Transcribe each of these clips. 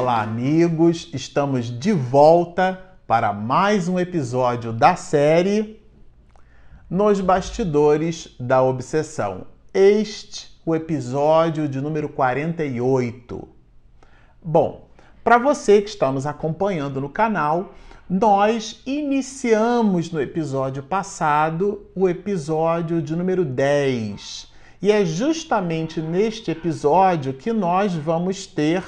Olá, amigos! Estamos de volta para mais um episódio da série Nos Bastidores da Obsessão. Este o episódio de número 48. Bom, para você que está nos acompanhando no canal, nós iniciamos no episódio passado o episódio de número 10. E é justamente neste episódio que nós vamos ter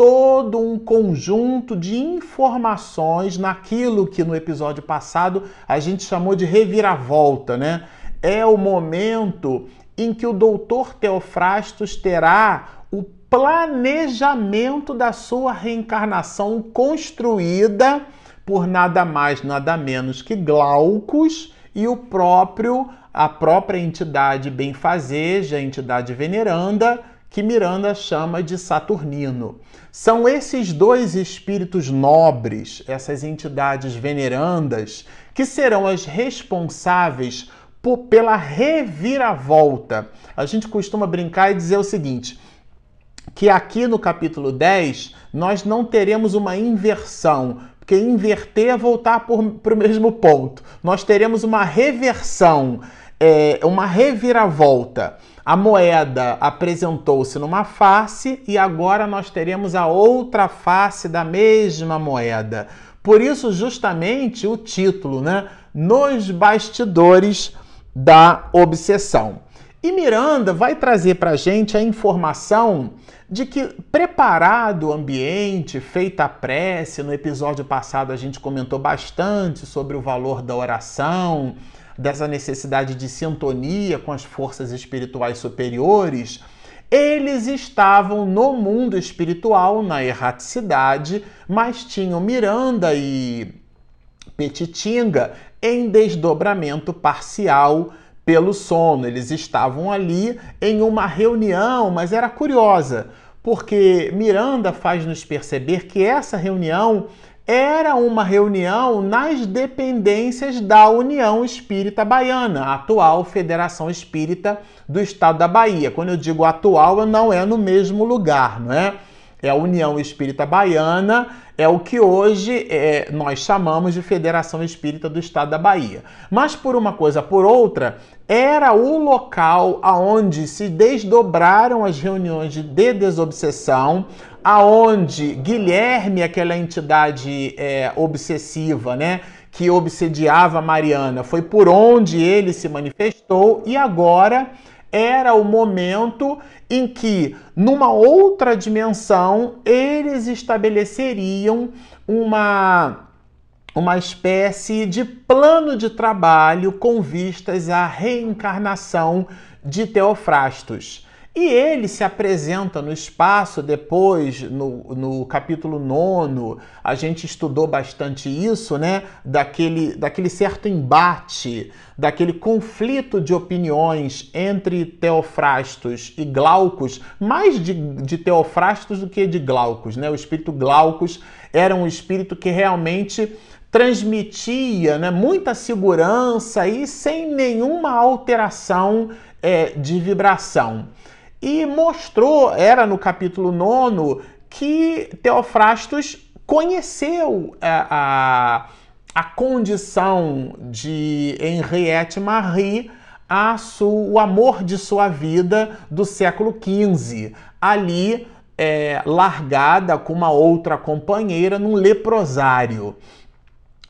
todo um conjunto de informações naquilo que no episódio passado a gente chamou de reviravolta, né? É o momento em que o doutor Teofrastos terá o planejamento da sua reencarnação construída por nada mais, nada menos que Glaucus e o próprio a própria entidade benfazeja, a entidade veneranda, que Miranda chama de Saturnino. São esses dois espíritos nobres, essas entidades venerandas, que serão as responsáveis por, pela reviravolta. A gente costuma brincar e dizer o seguinte: que aqui no capítulo 10 nós não teremos uma inversão, porque inverter é voltar para o mesmo ponto. Nós teremos uma reversão, é, uma reviravolta. A moeda apresentou-se numa face e agora nós teremos a outra face da mesma moeda. Por isso, justamente, o título, né? Nos bastidores da obsessão. E Miranda vai trazer para a gente a informação de que, preparado o ambiente, feita a prece, no episódio passado a gente comentou bastante sobre o valor da oração, dessa necessidade de sintonia com as forças espirituais superiores, eles estavam no mundo espiritual, na erraticidade, mas tinham Miranda e Petitinga em desdobramento parcial pelo sono. Eles estavam ali em uma reunião, mas era curiosa, porque Miranda faz nos perceber que essa reunião era uma reunião nas dependências da União Espírita Baiana, a atual Federação Espírita do Estado da Bahia. Quando eu digo atual, não é no mesmo lugar, não é? É a União Espírita Baiana, é o que hoje é, nós chamamos de Federação Espírita do Estado da Bahia. Mas por uma coisa por outra, era o local aonde se desdobraram as reuniões de desobsessão, aonde Guilherme, aquela entidade é, obsessiva, né, que obsediava Mariana, foi por onde ele se manifestou e agora era o momento em que, numa outra dimensão, eles estabeleceriam uma uma espécie de plano de trabalho com vistas à reencarnação de Teofrastos. E ele se apresenta no espaço depois, no, no capítulo 9, a gente estudou bastante isso, né? Daquele, daquele certo embate, daquele conflito de opiniões entre Teofrastos e Glaucus, mais de, de Teofrastos do que de Glaucus, né? O espírito Glaucus era um espírito que realmente transmitia né, muita segurança e sem nenhuma alteração é, de vibração e mostrou, era no capítulo 9, que Teofrastos conheceu a, a, a condição de Henriette Marie, a o amor de sua vida do século XV, ali é, largada com uma outra companheira num leprosário.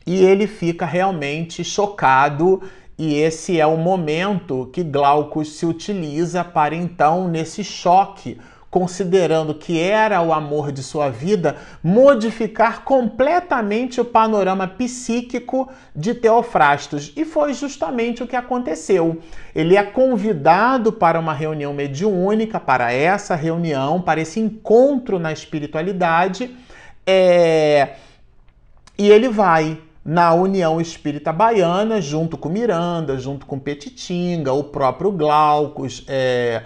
E ele fica realmente chocado e esse é o momento que Glaucus se utiliza para então, nesse choque, considerando que era o amor de sua vida, modificar completamente o panorama psíquico de Teofrastos. E foi justamente o que aconteceu. Ele é convidado para uma reunião mediúnica, para essa reunião, para esse encontro na espiritualidade, é... e ele vai na União Espírita Baiana, junto com Miranda, junto com Petitinga, o próprio Glaucus, é,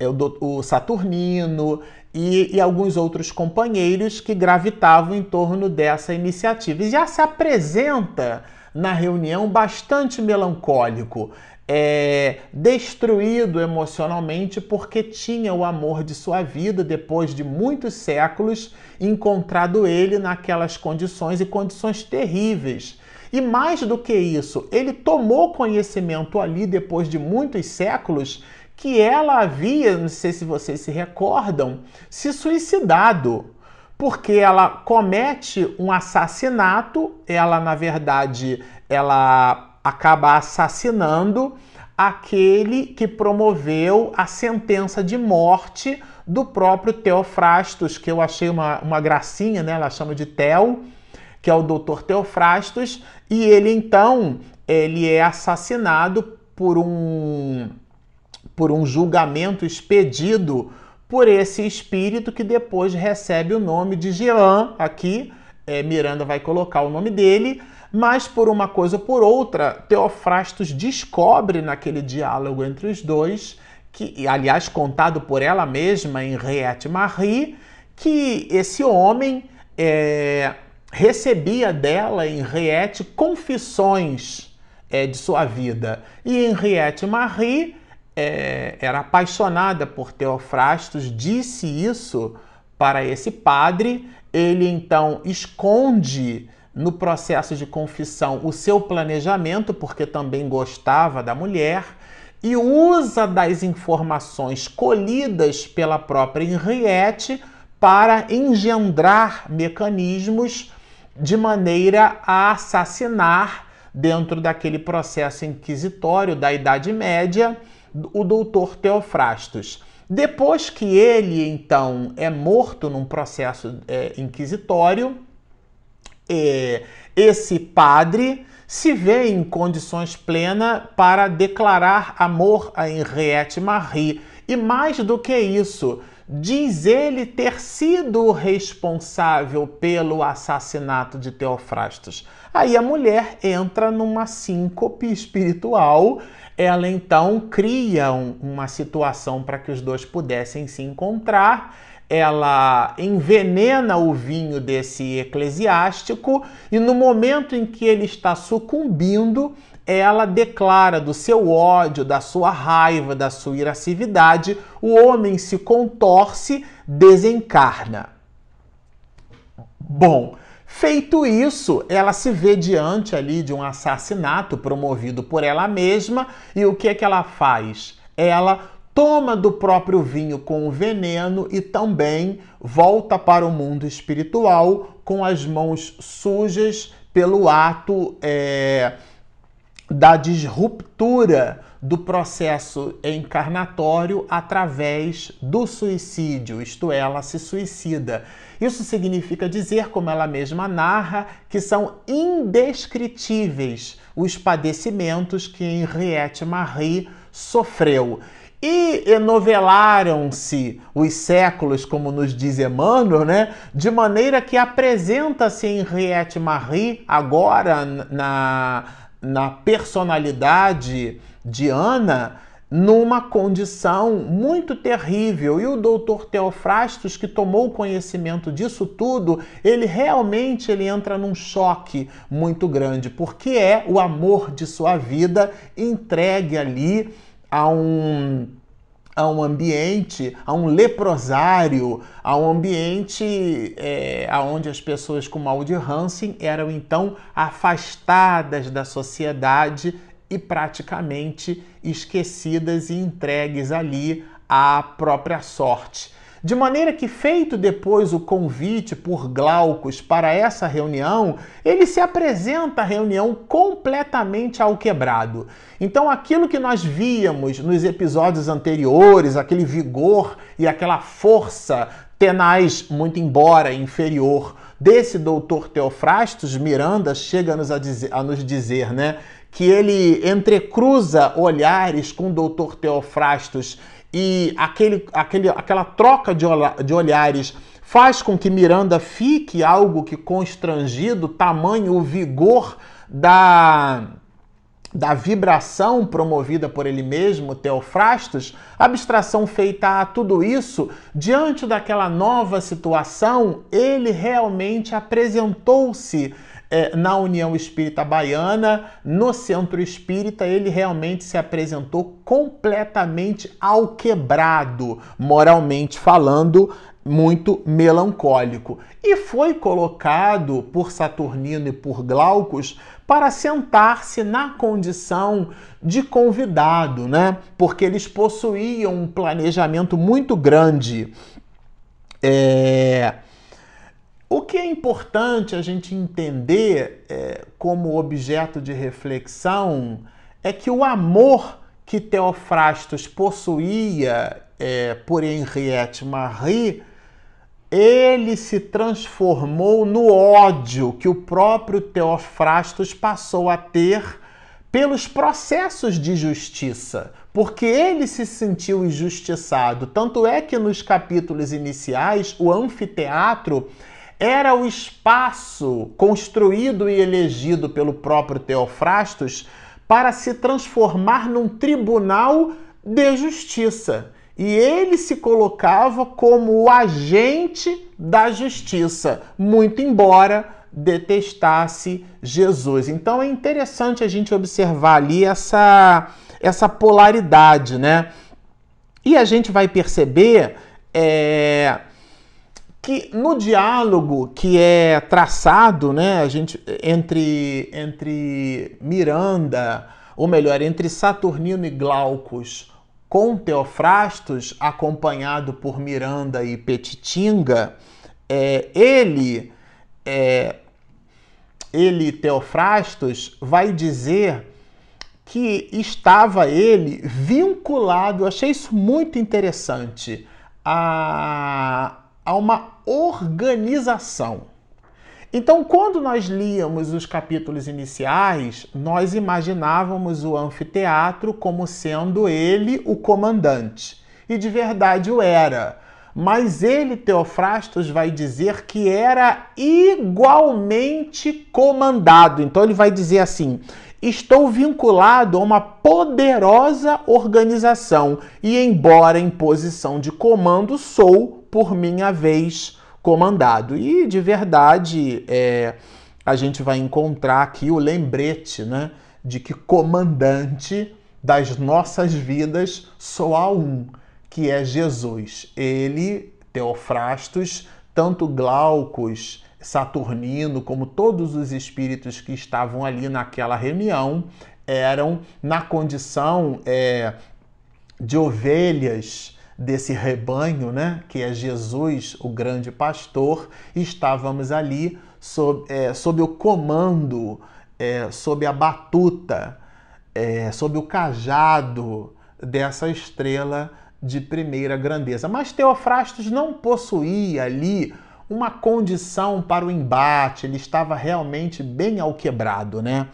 é o, o Saturnino, e, e, alguns outros companheiros que gravitavam em torno dessa iniciativa. E já se apresenta na reunião bastante melancólico, é, destruído emocionalmente porque tinha o amor de sua vida depois de muitos séculos encontrado ele naquelas condições e condições terríveis. E mais do que isso, ele tomou conhecimento ali depois de muitos séculos que ela havia, não sei se vocês se recordam, se suicidado. Porque ela comete um assassinato, ela na verdade, ela acaba assassinando aquele que promoveu a sentença de morte do próprio Teofrastos, que eu achei uma, uma gracinha, né? Ela chama de Teo, que é o doutor Teofrastos, e ele então ele é assassinado por um por um julgamento expedido por esse espírito que depois recebe o nome de Jean. Aqui, é, Miranda vai colocar o nome dele, mas por uma coisa ou por outra, Teofrastos descobre naquele diálogo entre os dois, que, aliás, contado por ela mesma em Riette Marie, que esse homem é, recebia dela, em Riette, confissões é, de sua vida. E Henriette Marie é, era apaixonada por Teofrastos, disse isso para esse padre. Ele então esconde no processo de confissão o seu planejamento, porque também gostava da mulher, e usa das informações colhidas pela própria Henriette para engendrar mecanismos de maneira a assassinar dentro daquele processo inquisitório da Idade Média o doutor Teofrastos. Depois que ele, então, é morto num processo é, inquisitório, é, esse padre se vê em condições plenas para declarar amor a Henriette Marie. E mais do que isso, diz ele ter sido responsável pelo assassinato de Teofrastos. Aí a mulher entra numa síncope espiritual ela então cria um, uma situação para que os dois pudessem se encontrar. Ela envenena o vinho desse eclesiástico e no momento em que ele está sucumbindo, ela declara do seu ódio, da sua raiva, da sua irascividade, o homem se contorce, desencarna. Bom, Feito isso, ela se vê diante ali de um assassinato promovido por ela mesma e o que é que ela faz? Ela toma do próprio vinho com o veneno e também volta para o mundo espiritual com as mãos sujas pelo ato é, da disruptura do processo encarnatório através do suicídio, isto é, ela se suicida. Isso significa dizer, como ela mesma narra, que são indescritíveis os padecimentos que Henriette Marie sofreu. E enovelaram-se os séculos, como nos diz Emmanuel, né? de maneira que apresenta-se Henriette Marie agora na, na personalidade de Ana numa condição muito terrível. E o doutor Teofrastos, que tomou conhecimento disso tudo, ele realmente ele entra num choque muito grande, porque é o amor de sua vida entregue ali a um a um ambiente, a um leprosário, a um ambiente é, onde as pessoas com mal de Hansen eram então afastadas da sociedade e praticamente esquecidas e entregues ali à própria sorte. De maneira que, feito depois o convite por Glaucus para essa reunião, ele se apresenta à reunião completamente ao quebrado. Então, aquilo que nós víamos nos episódios anteriores, aquele vigor e aquela força tenaz, muito embora inferior, desse doutor Teofrastos, Miranda chega nos, a dizer, a nos dizer né, que ele entrecruza olhares com o doutor Teofrastos e aquele, aquele, aquela troca de, de olhares faz com que Miranda fique algo que constrangido, tamanho o vigor da da vibração promovida por ele mesmo, Teofrastos, abstração feita a tudo isso, diante daquela nova situação, ele realmente apresentou-se é, na União Espírita Baiana, no Centro Espírita, ele realmente se apresentou completamente alquebrado, moralmente falando, muito melancólico. E foi colocado por Saturnino e por Glaucus para sentar-se na condição de convidado, né? Porque eles possuíam um planejamento muito grande. É... O que é importante a gente entender é, como objeto de reflexão é que o amor que Teofrastos possuía é, por Henriette Marie ele se transformou no ódio que o próprio Teofrastos passou a ter pelos processos de justiça, porque ele se sentiu injustiçado. Tanto é que nos capítulos iniciais, o anfiteatro era o espaço construído e elegido pelo próprio Teofrastos para se transformar num tribunal de justiça e ele se colocava como o agente da justiça, muito embora detestasse Jesus. Então é interessante a gente observar ali essa, essa polaridade, né? E a gente vai perceber é, que no diálogo que é traçado, né, a gente, entre, entre Miranda, ou melhor, entre Saturnino e Glaucus, com Teofrastos, acompanhado por Miranda e Petitinga, é, ele, é, ele, Teofrastos, vai dizer que estava ele vinculado, eu achei isso muito interessante, a, a uma organização. Então, quando nós líamos os capítulos iniciais, nós imaginávamos o anfiteatro como sendo ele o comandante. E de verdade o era. Mas ele, Teofrastos, vai dizer que era igualmente comandado. Então ele vai dizer assim: estou vinculado a uma poderosa organização e, embora em posição de comando, sou, por minha vez, comandado. E de verdade, é, a gente vai encontrar aqui o lembrete né, de que comandante das nossas vidas só há um, que é Jesus. Ele, Teofrastos, tanto Glaucus, Saturnino, como todos os espíritos que estavam ali naquela reunião, eram na condição é, de ovelhas desse rebanho, né, que é Jesus, o grande pastor, estávamos ali sob, é, sob o comando, é, sob a batuta, é, sob o cajado dessa estrela de primeira grandeza. Mas Teofrastos não possuía ali uma condição para o embate, ele estava realmente bem alquebrado, né?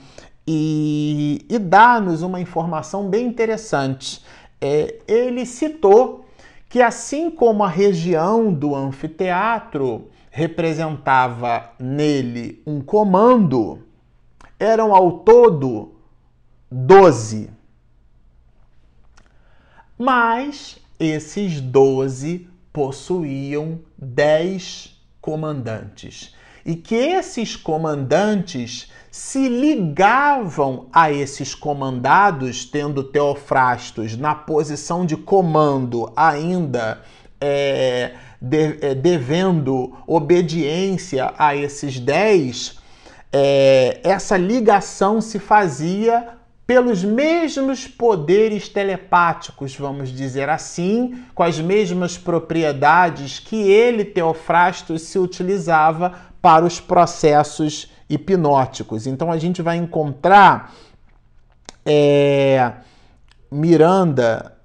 E, e dá-nos uma informação bem interessante. É, ele citou que assim como a região do anfiteatro representava nele um comando, eram ao todo doze. Mas esses doze possuíam dez comandantes. E que esses comandantes se ligavam a esses comandados, tendo Teofrastos na posição de comando ainda é, de, é, devendo obediência a esses dez, é, essa ligação se fazia pelos mesmos poderes telepáticos, vamos dizer assim, com as mesmas propriedades que ele, Teofrastos, se utilizava para os processos hipnóticos. Então a gente vai encontrar é, Miranda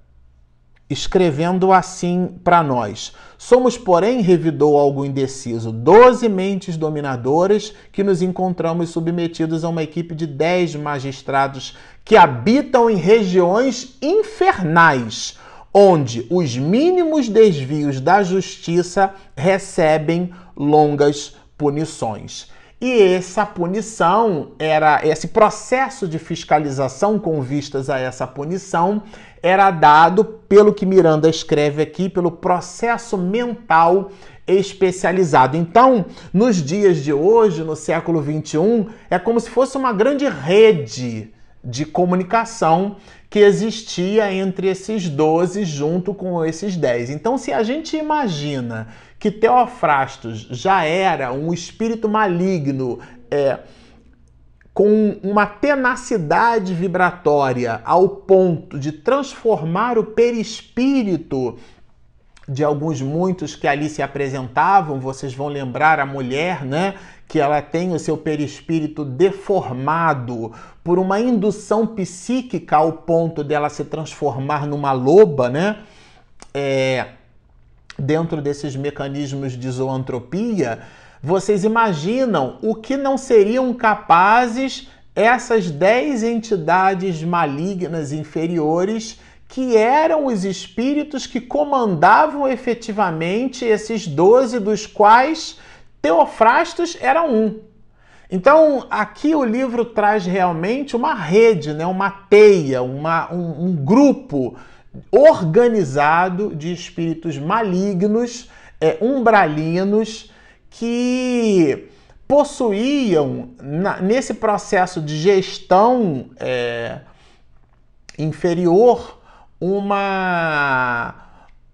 escrevendo assim para nós. Somos, porém, revidou algo indeciso, doze mentes dominadoras que nos encontramos submetidos a uma equipe de dez magistrados que habitam em regiões infernais, onde os mínimos desvios da justiça recebem longas punições. E essa punição era esse processo de fiscalização com vistas a essa punição era dado pelo que Miranda escreve aqui, pelo processo mental especializado. Então, nos dias de hoje, no século 21, é como se fosse uma grande rede de comunicação que existia entre esses 12 junto com esses 10. Então, se a gente imagina que Teofrastos já era um espírito maligno, é, com uma tenacidade vibratória ao ponto de transformar o perispírito de alguns muitos que ali se apresentavam, vocês vão lembrar a mulher, né, que ela tem o seu perispírito deformado por uma indução psíquica ao ponto dela se transformar numa loba, né? É, dentro desses mecanismos de zoantropia, vocês imaginam o que não seriam capazes essas dez entidades malignas inferiores que eram os espíritos que comandavam efetivamente esses doze, dos quais Teofrastos era um. Então, aqui o livro traz realmente uma rede, né? uma teia, uma, um, um grupo organizado de espíritos malignos, é, umbralinos, que possuíam, na, nesse processo de gestão é, inferior, uma,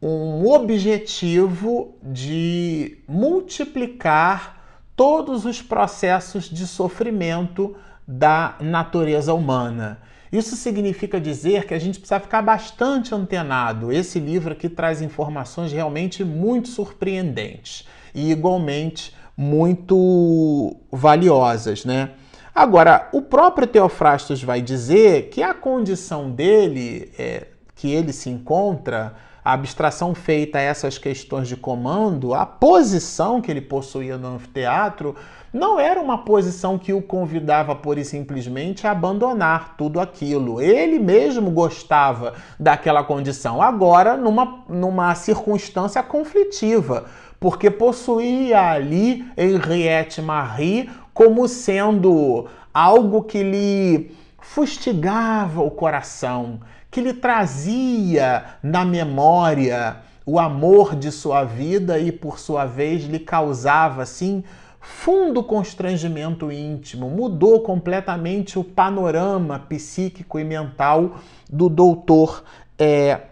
um objetivo de multiplicar todos os processos de sofrimento da natureza humana. Isso significa dizer que a gente precisa ficar bastante antenado. Esse livro aqui traz informações realmente muito surpreendentes e igualmente muito valiosas, né? Agora, o próprio Teofrastos vai dizer que a condição dele, é, que ele se encontra, a abstração feita a essas questões de comando, a posição que ele possuía no anfiteatro, não era uma posição que o convidava pura e simplesmente a abandonar tudo aquilo. Ele mesmo gostava daquela condição, agora numa, numa circunstância conflitiva porque possuía ali Henriette Marie como sendo algo que lhe fustigava o coração, que lhe trazia na memória o amor de sua vida e, por sua vez, lhe causava, assim, fundo constrangimento íntimo, mudou completamente o panorama psíquico e mental do doutor é,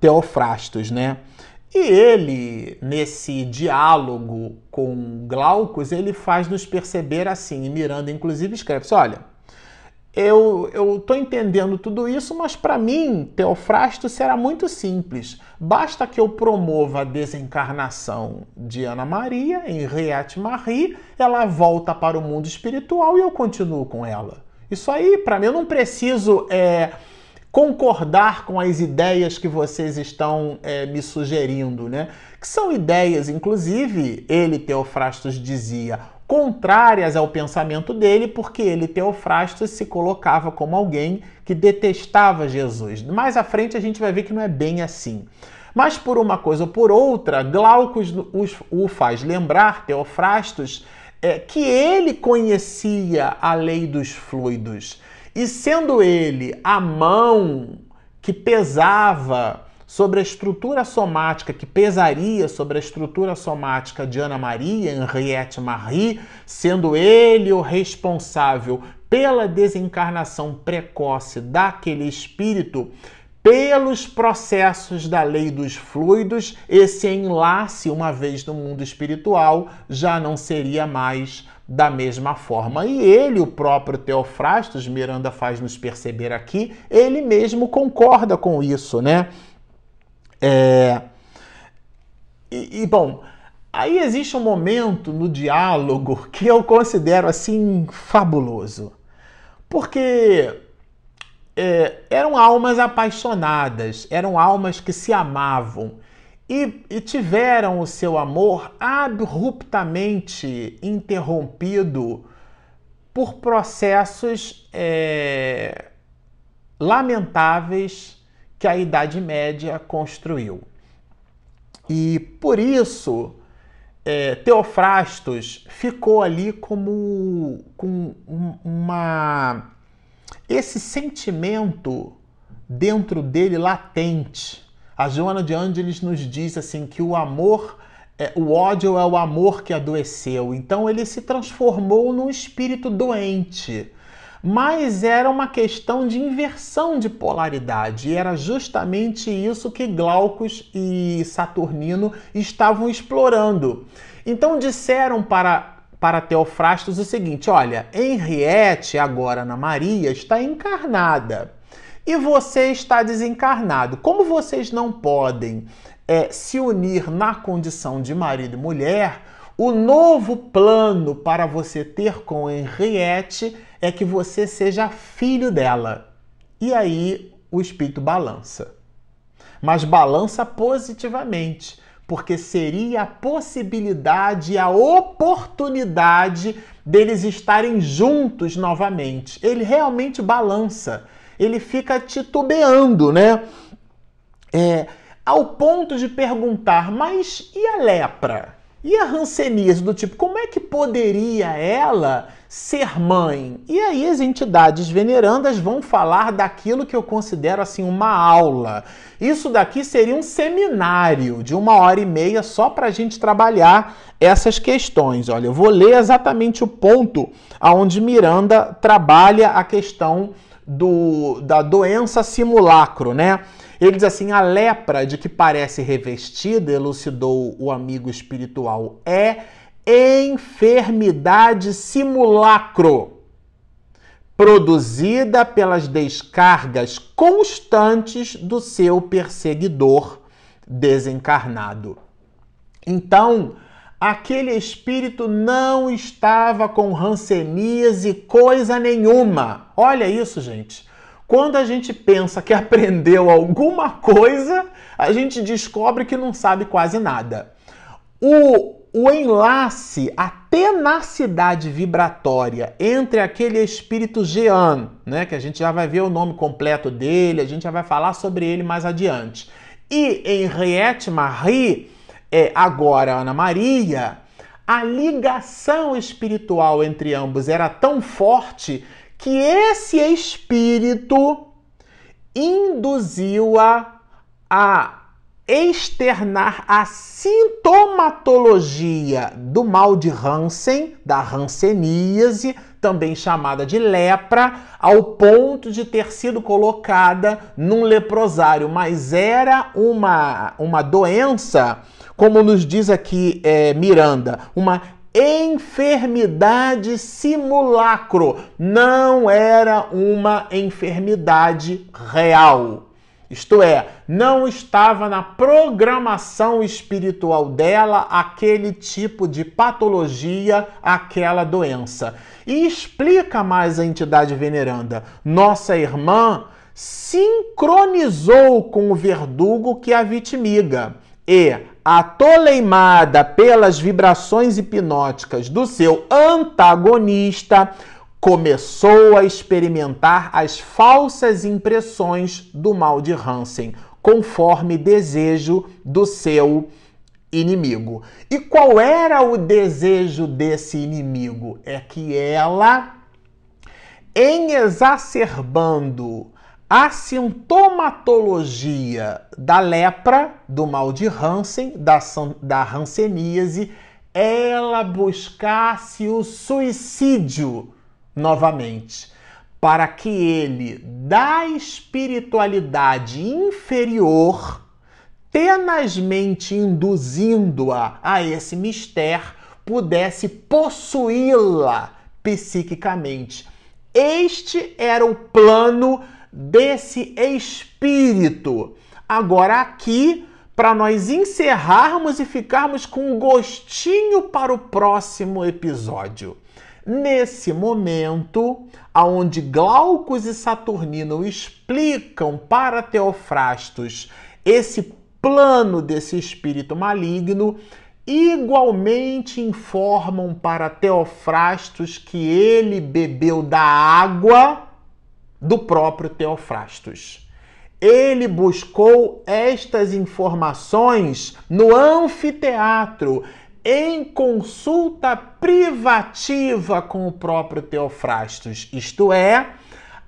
Teofrastos, né? E ele, nesse diálogo com Glaucus, ele faz nos perceber assim, e Miranda inclusive escreve assim, olha, eu estou entendendo tudo isso, mas para mim, Teofrasto será muito simples. Basta que eu promova a desencarnação de Ana Maria, Henriette Marie, ela volta para o mundo espiritual e eu continuo com ela. Isso aí, para mim, eu não preciso... É, concordar com as ideias que vocês estão é, me sugerindo, né? Que são ideias, inclusive, ele, Teofrastos, dizia, contrárias ao pensamento dele, porque ele, Teofrastos, se colocava como alguém que detestava Jesus. Mais à frente a gente vai ver que não é bem assim. Mas por uma coisa ou por outra, Glaucus o faz lembrar, Teofrastos, é, que ele conhecia a lei dos fluidos e sendo ele a mão que pesava sobre a estrutura somática, que pesaria sobre a estrutura somática de Ana Maria, Henriette Marie, sendo ele o responsável pela desencarnação precoce daquele espírito, pelos processos da lei dos fluidos, esse enlace, uma vez no mundo espiritual, já não seria mais da mesma forma. E ele, o próprio Teofrastos, Miranda faz nos perceber aqui, ele mesmo concorda com isso, né? É... E, e, bom, aí existe um momento no diálogo que eu considero assim fabuloso, porque é, eram almas apaixonadas, eram almas que se amavam e, e tiveram o seu amor abruptamente interrompido por processos é, lamentáveis que a Idade Média construiu. E por isso é, Teofrastos ficou ali como com uma esse sentimento dentro dele latente. A Joana de Ângeles nos diz assim que o amor, é, o ódio é o amor que adoeceu. Então ele se transformou num espírito doente mas era uma questão de inversão de polaridade. E era justamente isso que Glaucus e Saturnino estavam explorando. Então disseram para, para Teofrastos o seguinte: olha, Henriette, agora Ana Maria, está encarnada. E você está desencarnado. Como vocês não podem é, se unir na condição de marido e mulher, o novo plano para você ter com Henriette é que você seja filho dela. E aí o espírito balança. Mas balança positivamente, porque seria a possibilidade, a oportunidade deles estarem juntos novamente. Ele realmente balança, ele fica titubeando, né? É, ao ponto de perguntar: mas e a lepra? E a Hanseníase do tipo, como é que poderia ela ser mãe? E aí as entidades venerandas vão falar daquilo que eu considero assim uma aula. Isso daqui seria um seminário de uma hora e meia só para a gente trabalhar essas questões. Olha, eu vou ler exatamente o ponto aonde Miranda trabalha a questão do, da doença simulacro, né? Ele diz assim: a lepra de que parece revestida, elucidou o amigo espiritual, é enfermidade simulacro, produzida pelas descargas constantes do seu perseguidor desencarnado. Então, aquele espírito não estava com ranceníase coisa nenhuma. Olha isso, gente. Quando a gente pensa que aprendeu alguma coisa, a gente descobre que não sabe quase nada. O, o enlace, a tenacidade vibratória entre aquele espírito Jean, né, que a gente já vai ver o nome completo dele, a gente já vai falar sobre ele mais adiante, e Henriette Marie, é, agora Ana Maria, a ligação espiritual entre ambos era tão forte que esse espírito induziu-a a externar a sintomatologia do mal de Hansen, da hanseníase, também chamada de lepra, ao ponto de ter sido colocada num leprosário, mas era uma, uma doença, como nos diz aqui é, Miranda, uma enfermidade simulacro, não era uma enfermidade real. Isto é, não estava na programação espiritual dela aquele tipo de patologia, aquela doença. E explica mais a entidade veneranda. Nossa irmã sincronizou com o verdugo que a vitimiga e atoleimada pelas vibrações hipnóticas do seu antagonista, começou a experimentar as falsas impressões do mal de Hansen, conforme desejo do seu inimigo. E qual era o desejo desse inimigo? É que ela, em exacerbando a sintomatologia da lepra, do mal de Hansen, da, da hanseníase, ela buscasse o suicídio novamente, para que ele, da espiritualidade inferior, tenazmente induzindo-a a esse mistério, pudesse possuí-la psiquicamente. Este era o plano desse espírito. Agora, aqui, para nós encerrarmos e ficarmos com um gostinho para o próximo episódio. Nesse momento, aonde Glaucus e Saturnino explicam para Teofrastos esse plano desse espírito maligno, igualmente informam para Teofrastos que ele bebeu da água do próprio Teofrastos. Ele buscou estas informações no anfiteatro em consulta privativa com o próprio Teofrastos, isto é,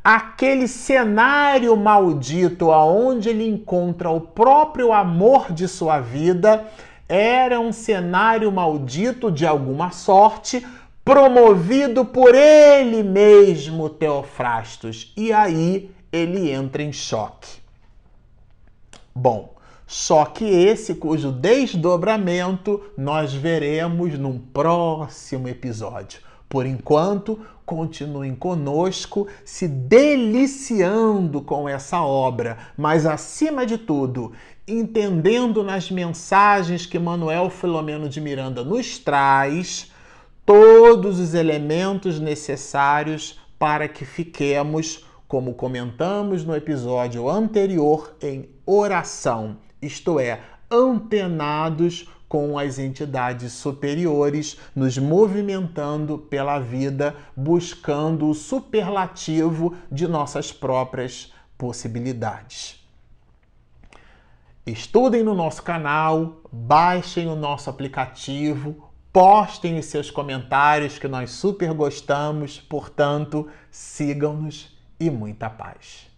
aquele cenário maldito aonde ele encontra o próprio amor de sua vida era um cenário maldito de alguma sorte promovido por ele mesmo, Teofrastos. E aí ele entra em choque. Bom, choque esse cujo desdobramento nós veremos num próximo episódio. Por enquanto, continuem conosco, se deliciando com essa obra, mas acima de tudo, entendendo nas mensagens que Manuel Filomeno de Miranda nos traz todos os elementos necessários para que fiquemos, como comentamos no episódio anterior, em oração, isto é, antenados com as entidades superiores, nos movimentando pela vida, buscando o superlativo de nossas próprias possibilidades. Estudem no nosso canal, baixem o nosso aplicativo, postem os seus comentários que nós super gostamos, portanto, sigam-nos e muita paz.